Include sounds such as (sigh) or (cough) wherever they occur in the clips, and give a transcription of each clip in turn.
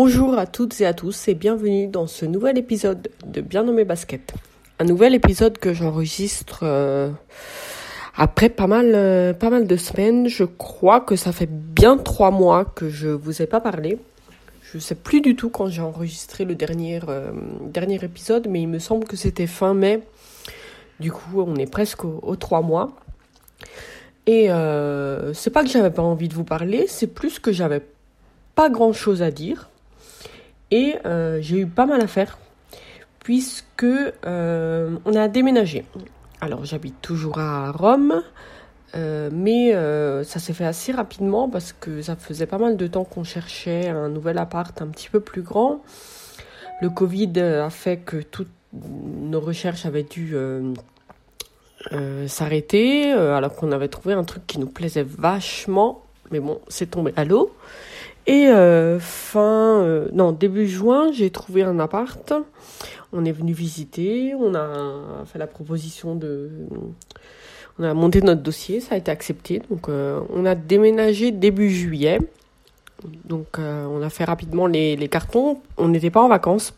Bonjour à toutes et à tous et bienvenue dans ce nouvel épisode de Bien nommé basket. Un nouvel épisode que j'enregistre euh, après pas mal, euh, pas mal de semaines. Je crois que ça fait bien trois mois que je vous ai pas parlé. Je sais plus du tout quand j'ai enregistré le dernier, euh, dernier épisode, mais il me semble que c'était fin mai. Du coup, on est presque aux, trois mois. Et c'est pas que j'avais pas envie de vous parler, c'est plus que j'avais pas grand chose à dire. Et euh, j'ai eu pas mal à faire puisque euh, on a déménagé. Alors j'habite toujours à Rome, euh, mais ça s'est fait assez rapidement parce que ça faisait pas mal de temps qu'on cherchait un nouvel appart un petit peu plus grand. Le Covid a fait que toutes nos recherches avaient dû s'arrêter alors qu'on avait trouvé un truc qui nous plaisait vachement. Mais bon, c'est tombé à l'eau. Et euh, fin, euh, non, début juin, j'ai trouvé un appart. On est venu visiter, on a fait la proposition de... On a monté notre dossier, ça a été accepté. Donc euh, on a déménagé début juillet. Donc on a fait rapidement les, les cartons. On n'était pas en vacances.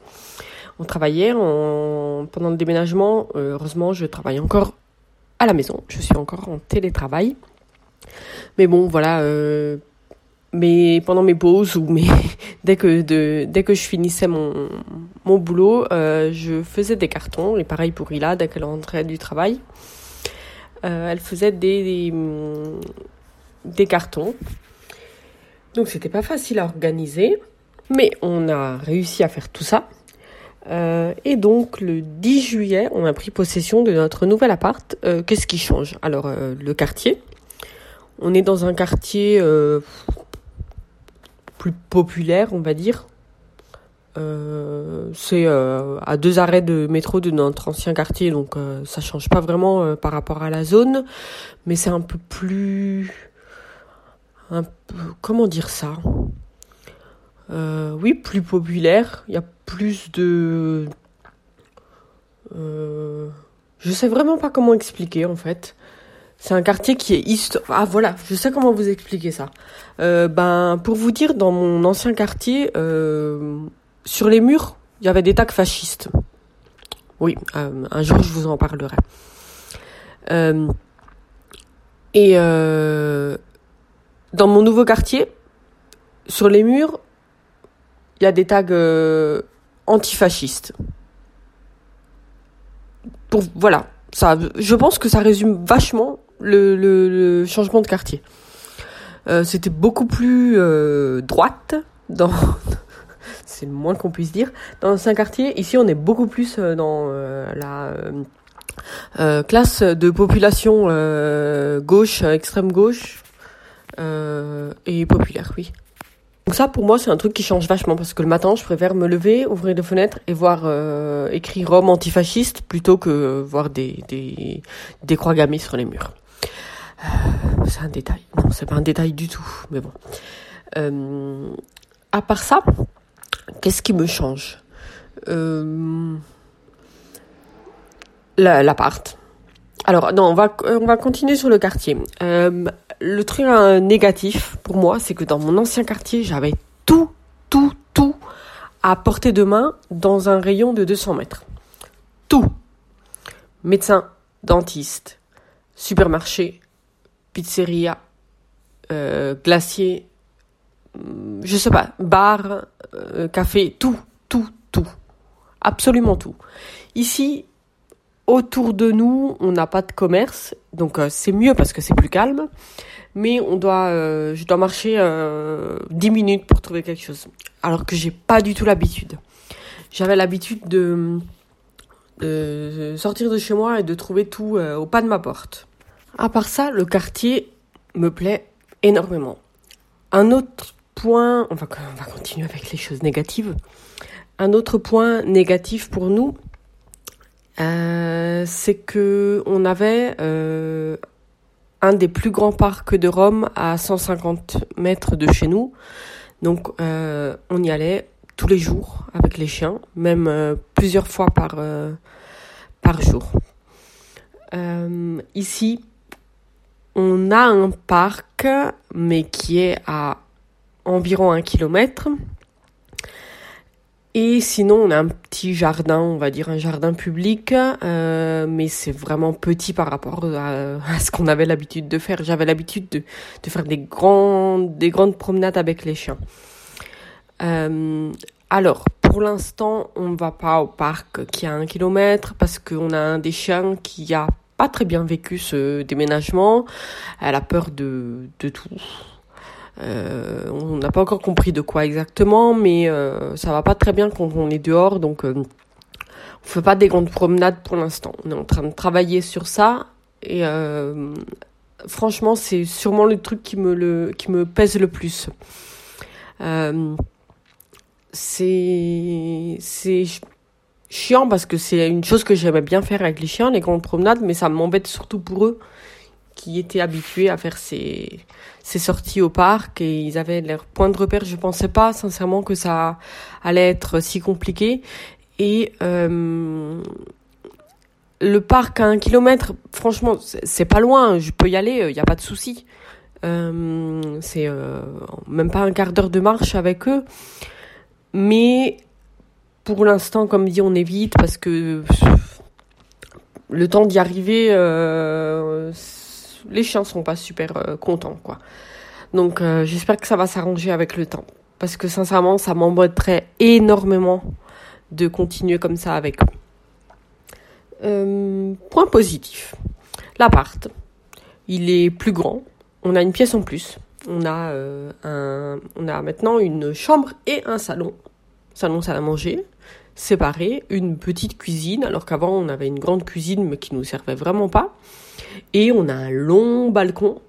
On travaillait en, pendant le déménagement. heureusement, je travaille encore à la maison. Je suis encore en télétravail. Mais bon, voilà, mais pendant mes pauses ou mes (laughs) dès que dès que je finissais mon mon boulot, euh, je faisais des cartons et pareil pour Ila dès qu'elle rentrait du travail, euh, elle faisait des, des, cartons. Donc c'était pas facile à organiser, mais on a réussi à faire tout ça. Euh, et donc le 10 juillet, on a pris possession de notre nouvel appart. Qu'est-ce qui change? Alors le quartier. On est dans un quartier plus populaire, on va dire. Euh, c'est euh, à deux arrêts de métro de notre ancien quartier, donc euh, ça change pas vraiment par rapport à la zone, mais c'est un peu plus, un peu, comment dire ça? Oui, plus populaire. Il y a plus de, je sais vraiment pas comment expliquer en fait. C'est un quartier qui est historique. Ah voilà, je sais comment vous expliquer ça. Euh, ben pour vous dire, dans mon ancien quartier, euh, sur les murs, il y avait des tags fascistes. Oui, euh, un jour je vous en parlerai. et dans mon nouveau quartier, sur les murs, il y a des tags antifascistes. Pour voilà, ça, je pense que ça résume vachement le, changement de quartier. Euh, C'était beaucoup plus euh, droite dans (laughs) c'est le moins qu'on puisse dire dans l'ancien quartier. Ici, on est beaucoup plus euh, dans la classe de population gauche, extrême gauche et populaire, oui. Donc ça, pour moi, c'est un truc qui change vachement parce que le matin, je préfère me lever, ouvrir les fenêtres et voir écrit Rome antifasciste plutôt que voir des, des, des croix gammées sur les murs. Euh, c'est un détail. Non, c'est pas un détail du tout, mais bon. Euh, à part ça, qu'est-ce qui me change? Euh, L'appart. Alors non, on va on va continuer sur le quartier. Le truc négatif pour moi, c'est que dans mon ancien quartier, j'avais tout, tout, tout à portée de main dans un rayon de 200 mètres. Tout. Médecin, dentiste, supermarché, pizzeria, euh, glacier, mm, je sais pas, bar, euh, café, tout, tout, tout. Absolument tout. Ici, autour de nous, on n'a pas de commerce, donc euh, c'est mieux parce que c'est plus calme. Mais on doit, je dois marcher 10 minutes pour trouver quelque chose, alors que j'ai pas du tout l'habitude. J'avais l'habitude de, de, sortir de chez moi et de trouver tout au pas de ma porte. À part ça, le quartier me plaît énormément. Un autre point, on va, on va continuer avec les choses négatives. Un autre point négatif pour nous, euh, c'est que on avait euh, un des plus grands parcs de Rome à 150 mètres de chez nous. Donc euh, on y allait tous les jours avec les chiens, même plusieurs fois par, par jour. ici, on a un parc, mais qui est à environ un kilomètre. Et sinon, on a un petit jardin, on va dire un jardin public, euh, mais c'est vraiment petit par rapport à, ce qu'on avait l'habitude de faire. J'avais l'habitude de, faire des grandes, des grandes promenades avec les chiens. Euh, alors, pour l'instant, on ne va pas au parc qui a un kilomètre parce qu'on a un des chiens qui a très bien vécu ce déménagement. Elle a peur de, de tout. Euh, on n'a pas encore compris de quoi exactement, mais euh, ça va pas très bien quand on est dehors, donc euh, on fait pas des grandes promenades pour l'instant. On est en train de travailler sur ça et euh, franchement, c'est sûrement le truc qui me le qui me pèse le plus. C'est c'est chiant parce que c'est une chose que j'aimais bien faire avec les chiens, les grandes promenades, mais ça m'embête surtout pour eux qui étaient habitués à faire ces, ces sorties au parc et ils avaient leur point de repère. Je pensais pas sincèrement que ça allait être si compliqué. Et euh, le parc à un kilomètre, franchement, c'est pas loin. Je peux y aller, il n'y a pas de souci. Euh, c'est euh, même pas un quart d'heure de marche avec eux. Mais pour l'instant, comme dit, on évite parce que le temps d'y arriver, euh, les chiens sont pas super euh, contents, quoi. Donc, euh, j'espère que ça va s'arranger avec le temps. Parce que sincèrement, ça m'embêterait énormément de continuer comme ça avec eux. Point positif. L'appart. Il est plus grand. On a une pièce en plus. On a, un, on a maintenant une chambre et un salon. Salon, salle à manger séparés, une petite cuisine, alors qu'avant on avait une grande cuisine mais qui nous servait vraiment pas. Et on a un long balcon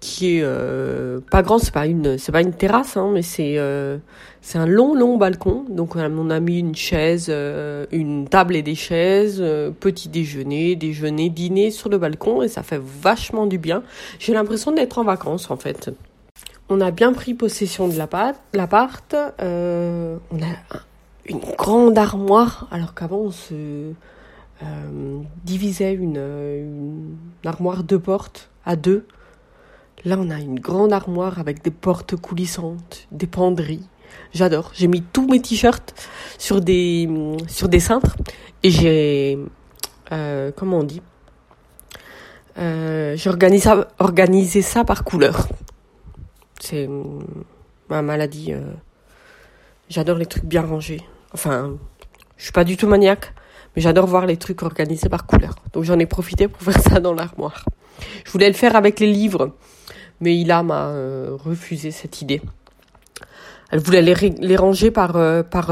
qui est euh, pas grand, c'est pas une c'est pas une terrasse, hein, mais c'est euh, c'est un long long balcon. Donc on a mis une chaise, euh, une table et des chaises, petit déjeuner, déjeuner, dîner sur le balcon et ça fait vachement du bien. J'ai l'impression d'être en vacances en fait. On a bien pris possession de l'appart. l'appart on a une grande armoire, alors qu'avant on se euh, divisait une, armoire de portes à deux. Là, on a une grande armoire avec des portes coulissantes, des penderies. J'adore. J'ai mis tous mes t-shirts sur des sur cintres et j'ai euh, comment on dit? Euh, j'ai organisé ça par couleur. C'est ma maladie. Euh, j'adore les trucs bien rangés. Enfin, je suis pas du tout maniaque, mais j'adore voir les trucs organisés par couleur. Donc j'en ai profité pour (laughs) faire ça dans l'armoire. Je voulais le faire avec les livres, mais Ila m'a euh, refusé cette idée. Elle voulait les, ranger par euh, par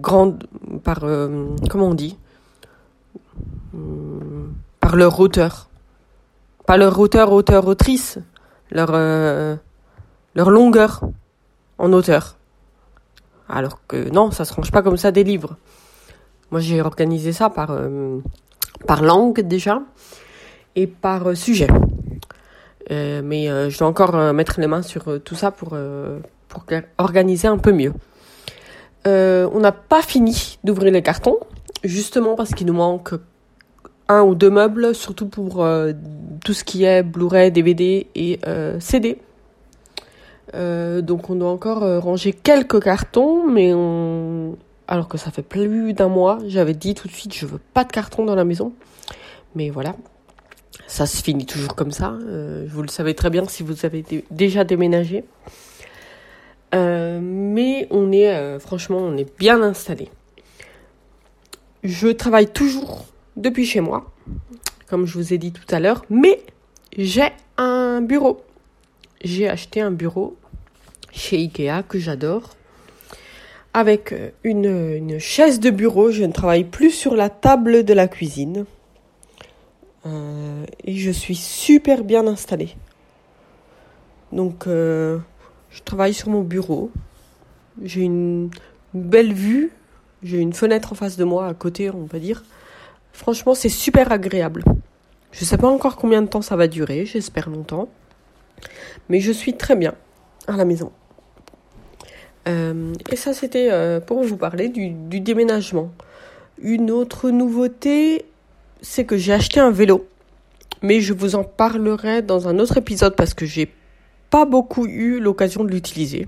grande par comment on dit? Par leur hauteur. Pas leur hauteur, hauteur, autrice, leur leur longueur en hauteur. Alors que non, ça se range pas comme ça des livres. Moi, j'ai organisé ça par, euh, par langue déjà et par euh, sujet. Euh, mais je dois encore mettre les mains sur tout ça pour, pour organiser un peu mieux. on n'a pas fini d'ouvrir les cartons, justement parce qu'il nous manque un ou deux meubles, surtout pour tout ce qui est Blu-ray, DVD et CD. Euh, donc on doit encore euh, ranger quelques cartons, mais on... alors que ça fait plus d'un mois, j'avais dit tout de suite je veux pas de cartons dans la maison. Mais voilà, ça se finit toujours comme ça. Euh, vous le savez très bien si vous avez déjà déménagé. mais on est franchement on est bien installé. Je travaille toujours depuis chez moi, comme je vous ai dit tout à l'heure, mais j'ai un bureau j'ai acheté un bureau chez Ikea que j'adore. Avec une, une, chaise de bureau, je ne travaille plus sur la table de la cuisine. Euh, et je suis super bien installée. Donc, euh, je travaille sur mon bureau. J'ai une, une belle vue. J'ai une fenêtre en face de moi, à côté, on va dire. Franchement, c'est super agréable. Je ne sais pas encore combien de temps ça va durer, j'espère longtemps. Mais je suis très bien à la maison. Euh, et ça, c'était euh, pour vous parler du, déménagement. Une autre nouveauté, c'est que j'ai acheté un vélo. Mais je vous en parlerai dans un autre épisode parce que j'ai pas beaucoup eu l'occasion de l'utiliser.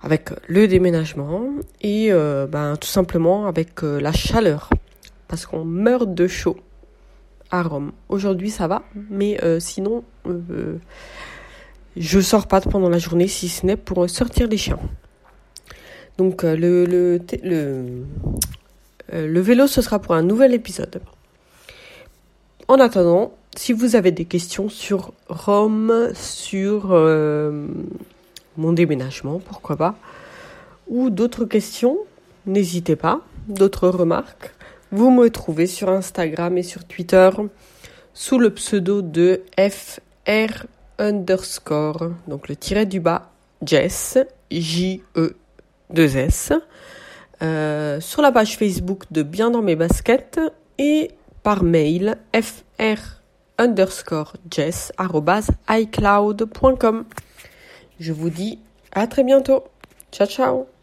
avec le déménagement et euh, ben, tout simplement avec la chaleur parce qu'on meurt de chaud à Rome. Aujourd'hui ça va, mais euh, sinon je sors pas pendant la journée si ce n'est pour sortir les chiens. Donc le, le, le, le vélo ce sera pour un nouvel épisode. En attendant, si vous avez des questions sur Rome, sur mon déménagement, pourquoi pas, ou d'autres questions, n'hésitez pas, d'autres remarques. Vous me trouvez sur Instagram et sur Twitter sous le pseudo de FR underscore, donc le tiret du bas, Jess, J-E-2-S, euh, sur la page Facebook de Bien dans mes baskets et par mail fr underscore jess icloud.com. Je vous dis à très bientôt. Ciao ciao